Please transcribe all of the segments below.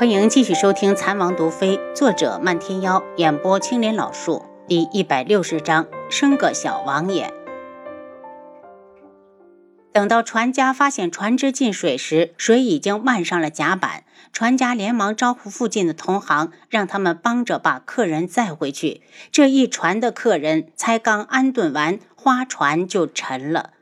欢迎继续收听《残王毒妃》，作者漫天妖，演播青莲老树，第一百六十章，生个小王爷。等到船家发现船只进水时，水已经漫上了甲板，船家连忙招呼附近的同行，让他们帮着把客人载回去。这一船的客人才刚安顿完，花船就沉了。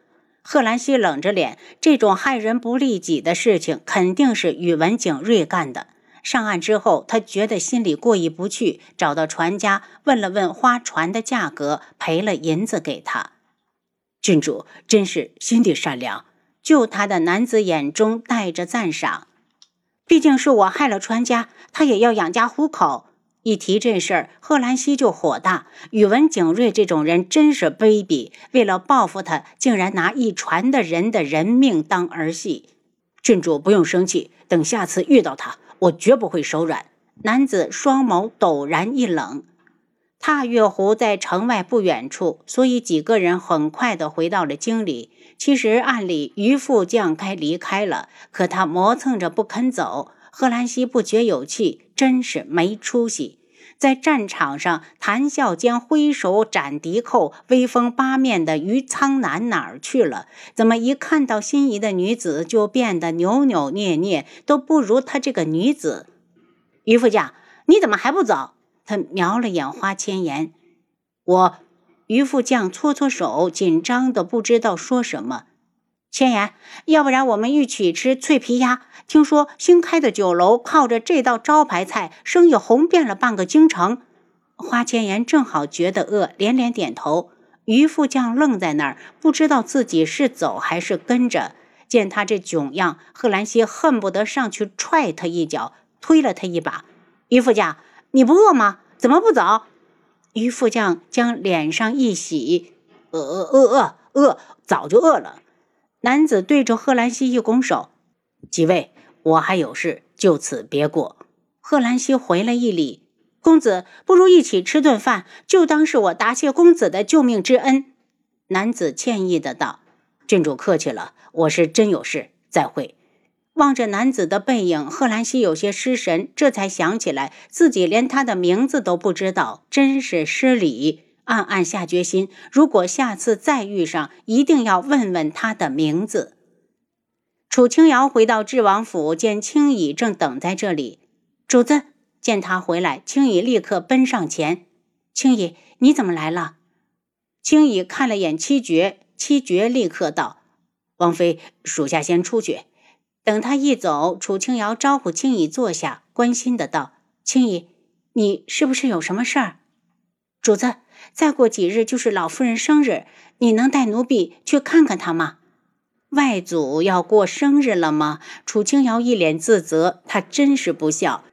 贺兰西冷着脸，这种害人不利己的事情，肯定是宇文景睿干的。上岸之后，他觉得心里过意不去，找到船家问了问花船的价格，赔了银子给他。郡主真是心地善良，救他的男子眼中带着赞赏。毕竟是我害了船家，他也要养家糊口。一提这事儿，贺兰西就火大。宇文景睿这种人真是卑鄙，为了报复他，竟然拿一船的人的人命当儿戏。郡主不用生气，等下次遇到他。我绝不会手软。男子双眸陡然一冷。踏月湖在城外不远处，所以几个人很快的回到了京里。其实按理于副将该离开了，可他磨蹭着不肯走。贺兰西不觉有气，真是没出息。在战场上谈笑间挥手斩敌寇、威风八面的于苍南哪儿去了？怎么一看到心仪的女子就变得扭扭捏捏，都不如他这个女子？于副将，你怎么还不走？他瞄了眼花千颜。我，于副将搓搓手，紧张的不知道说什么。千言，要不然我们一起吃脆皮鸭。听说新开的酒楼靠着这道招牌菜，生意红遍了半个京城。花千颜正好觉得饿，连连点头。于副将愣在那儿，不知道自己是走还是跟着。见他这囧样，贺兰西恨不得上去踹他一脚，推了他一把。于副将，你不饿吗？怎么不走？于副将将脸上一洗，饿饿饿饿饿，早就饿了。男子对着贺兰西一拱手：“几位，我还有事，就此别过。”贺兰西回了一礼：“公子，不如一起吃顿饭，就当是我答谢公子的救命之恩。”男子歉意的道：“郡主客气了，我是真有事，再会。”望着男子的背影，贺兰西有些失神，这才想起来自己连他的名字都不知道，真是失礼。暗暗下决心，如果下次再遇上，一定要问问他的名字。楚清瑶回到智王府，见青羽正等在这里。主子见他回来，青羽立刻奔上前：“青羽，你怎么来了？”青羽看了眼七绝，七绝立刻道：“王妃，属下先出去。”等他一走，楚清瑶招呼青羽坐下，关心的道：“青羽，你是不是有什么事儿？”主子。再过几日就是老夫人生日，你能带奴婢去看看她吗？外祖要过生日了吗？楚清瑶一脸自责，她真是不孝。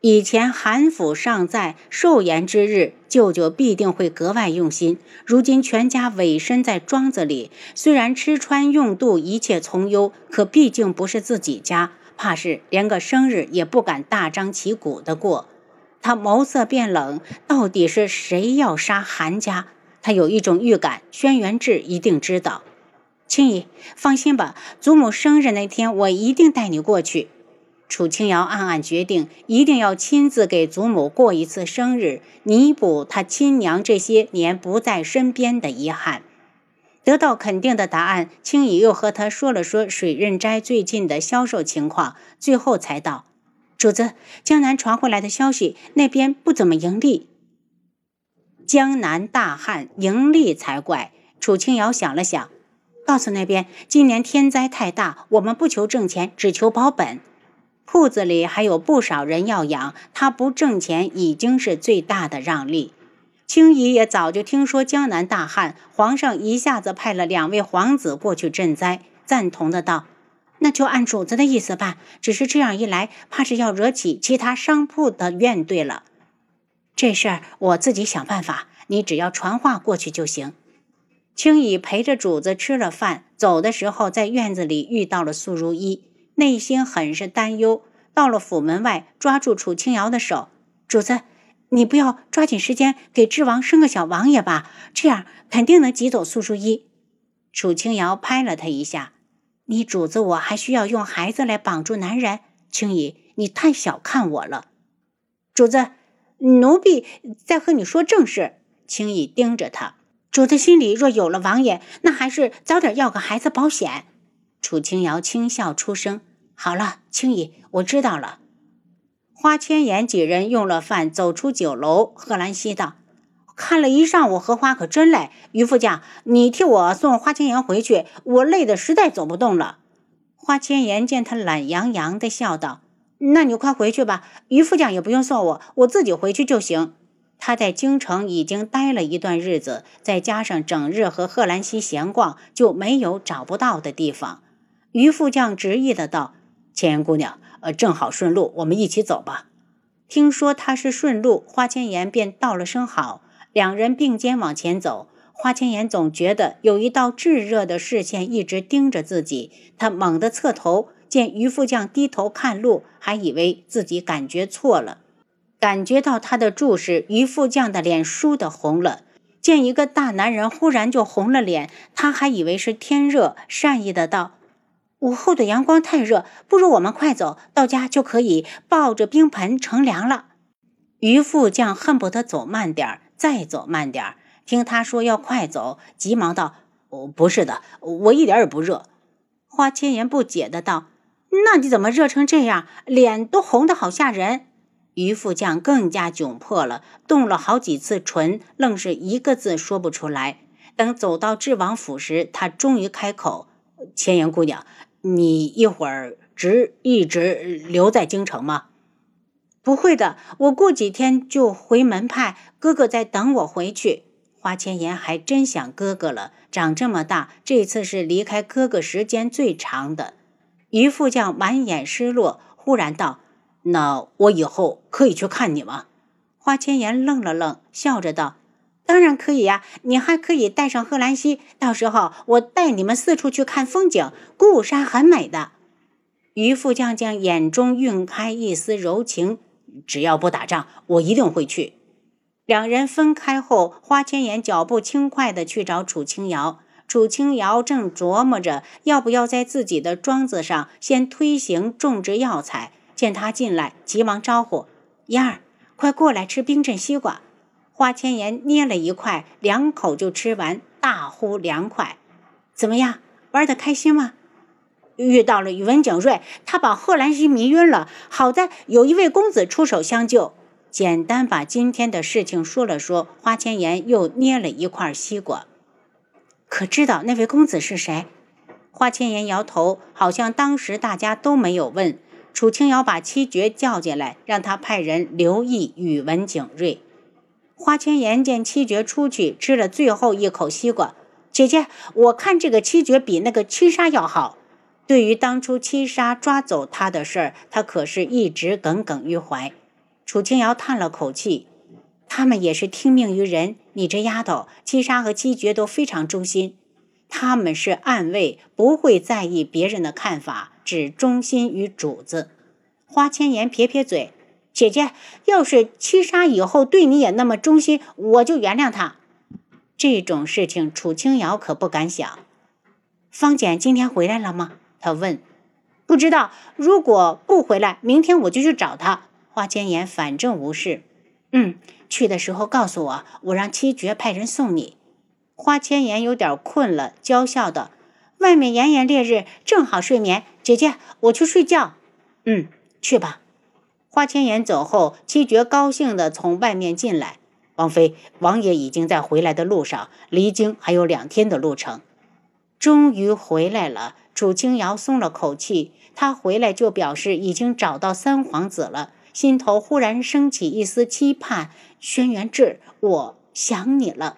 以前韩府尚在寿筵之日，舅舅必定会格外用心。如今全家委身在庄子里，虽然吃穿用度一切从优，可毕竟不是自己家，怕是连个生日也不敢大张旗鼓的过。他眸色变冷，到底是谁要杀韩家？他有一种预感，轩辕志一定知道。青姨，放心吧，祖母生日那天，我一定带你过去。楚清瑶暗暗决定，一定要亲自给祖母过一次生日，弥补她亲娘这些年不在身边的遗憾。得到肯定的答案，青姨又和他说了说水刃斋最近的销售情况，最后才道。主子，江南传回来的消息，那边不怎么盈利。江南大旱，盈利才怪。楚清瑶想了想，告诉那边，今年天灾太大，我们不求挣钱，只求保本。铺子里还有不少人要养，他不挣钱已经是最大的让利。青姨也早就听说江南大旱，皇上一下子派了两位皇子过去赈灾，赞同的道。那就按主子的意思办，只是这样一来，怕是要惹起其他商铺的怨怼了。这事儿我自己想办法，你只要传话过去就行。青羽陪着主子吃了饭，走的时候在院子里遇到了苏如意，内心很是担忧。到了府门外，抓住楚青瑶的手：“主子，你不要抓紧时间给智王生个小王爷吧，这样肯定能挤走苏如意。”楚青瑶拍了他一下。你主子我还需要用孩子来绑住男人，青姨，你太小看我了。主子，奴婢在和你说正事。青姨盯着他。主子心里若有了王爷，那还是早点要个孩子保险。楚清瑶轻笑出声：“好了，青姨，我知道了。”花千颜几人用了饭，走出酒楼。贺兰溪道：“看了一上午荷花，可真累。于副将，你替我送花千颜回去，我累得实在走不动了。”花千颜见他懒洋洋的，笑道：“那你快回去吧，于副将也不用送我，我自己回去就行。”他在京城已经待了一段日子，再加上整日和贺兰溪闲逛，就没有找不到的地方。于副将执意的道：“千颜姑娘，呃，正好顺路，我们一起走吧。”听说他是顺路，花千颜便道了声好，两人并肩往前走。花千颜总觉得有一道炙热的视线一直盯着自己，他猛地侧头，见于副将低头看路，还以为自己感觉错了。感觉到他的注视，于副将的脸倏地红了。见一个大男人忽然就红了脸，他还以为是天热，善意的道：“午后的阳光太热，不如我们快走，到家就可以抱着冰盆乘凉了。”于副将恨不得走慢点儿，再走慢点儿。听他说要快走，急忙道：“哦，不是的，我一点也不热。”花千颜不解的道：“那你怎么热成这样，脸都红得好吓人？”于副将更加窘迫了，动了好几次唇，愣是一个字说不出来。等走到智王府时，他终于开口：“千颜姑娘，你一会儿直一直留在京城吗？”“不会的，我过几天就回门派，哥哥在等我回去。”花千颜还真想哥哥了，长这么大，这次是离开哥哥时间最长的。于副将满眼失落，忽然道。那我以后可以去看你吗？花千颜愣了愣，笑着道：“当然可以呀，你还可以带上贺兰溪，到时候我带你们四处去看风景。鼓舞山很美的。”于副将将眼中晕开一丝柔情：“只要不打仗，我一定会去。”两人分开后，花千颜脚步轻快地去找楚清瑶。楚清瑶正琢磨着要不要在自己的庄子上先推行种植药材。见他进来，急忙招呼：“燕儿，快过来吃冰镇西瓜。”花千颜捏了一块，两口就吃完，大呼凉快。怎么样，玩得开心吗？遇到了宇文景睿，他把贺兰溪迷晕了，好在有一位公子出手相救。简单把今天的事情说了说，花千颜又捏了一块西瓜。可知道那位公子是谁？花千颜摇头，好像当时大家都没有问。楚清瑶把七绝叫进来，让他派人留意宇文景睿。花千颜见七绝出去，吃了最后一口西瓜。姐姐，我看这个七绝比那个七杀要好。对于当初七杀抓走他的事儿，他可是一直耿耿于怀。楚清瑶叹了口气：“他们也是听命于人。你这丫头，七杀和七绝都非常忠心。他们是暗卫，不会在意别人的看法。”只忠心于主子。花千颜撇撇嘴：“姐姐，要是七杀以后对你也那么忠心，我就原谅他。这种事情，楚清瑶可不敢想。”方简今天回来了吗？他问。不知道，如果不回来，明天我就去找他。花千颜反正无事。嗯，去的时候告诉我，我让七绝派人送你。花千颜有点困了，娇笑道。外面炎炎烈日，正好睡眠。姐姐，我去睡觉。嗯，去吧。花千颜走后，七绝高兴地从外面进来。王妃，王爷已经在回来的路上，离京还有两天的路程。终于回来了，楚清瑶松了口气。他回来就表示已经找到三皇子了，心头忽然升起一丝期盼。轩辕志，我想你了。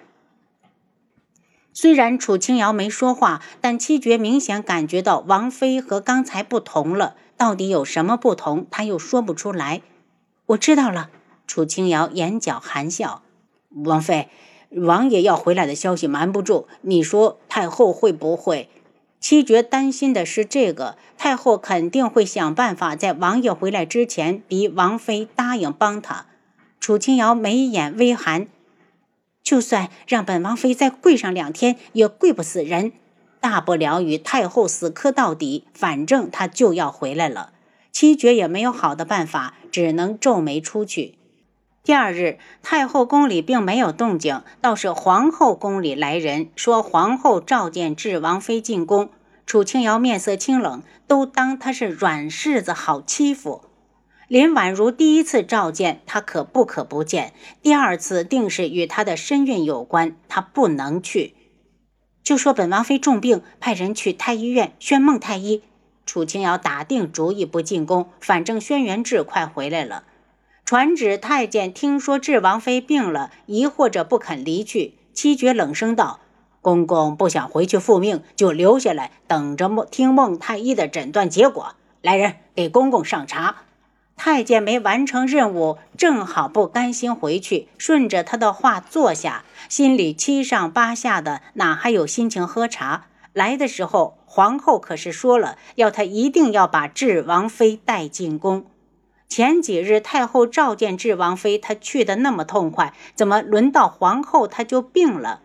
虽然楚清瑶没说话，但七绝明显感觉到王妃和刚才不同了。到底有什么不同？他又说不出来。我知道了。楚清瑶眼角含笑。王妃，王爷要回来的消息瞒不住。你说太后会不会？七绝担心的是这个。太后肯定会想办法在王爷回来之前逼王妃答应帮他。楚清瑶眉眼微寒。就算让本王妃再跪上两天，也跪不死人。大不了与太后死磕到底，反正她就要回来了。七绝也没有好的办法，只能皱眉出去。第二日，太后宫里并没有动静，倒是皇后宫里来人说，皇后召见智王妃进宫。楚清瑶面色清冷，都当她是软柿子好欺负。林婉如第一次召见她，可不可不见；第二次定是与她的身孕有关，她不能去。就说本王妃重病，派人去太医院宣孟太医。楚清瑶打定主意不进宫，反正轩辕志快回来了。传旨太监听说智王妃病了，疑惑着不肯离去。七绝冷声道。公公不想回去复命，就留下来等着孟听孟太医的诊断结果。来人，给公公上茶。太监没完成任务，正好不甘心回去，顺着他的话坐下，心里七上八下的，哪还有心情喝茶？来的时候，皇后可是说了，要他一定要把智王妃带进宫。前几日太后召见智王妃，她去的那么痛快，怎么轮到皇后她就病了？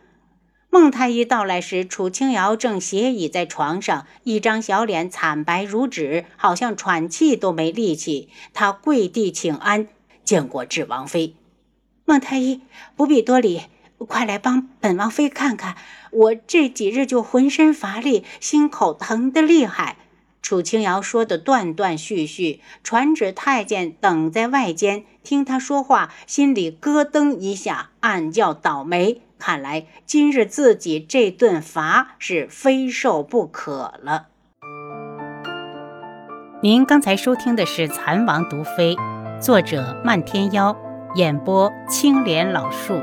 孟太医到来时，楚清瑶正斜倚在床上，一张小脸惨白如纸，好像喘气都没力气。她跪地请安，见过智王妃。孟太医不必多礼，快来帮本王妃看看，我这几日就浑身乏力，心口疼得厉害。楚清瑶说的断断续续，传旨太监等在外间听他说话，心里咯噔一下，暗叫倒霉。看来今日自己这顿罚是非受不可了。您刚才收听的是《蚕王毒妃》，作者漫天妖，演播青莲老树。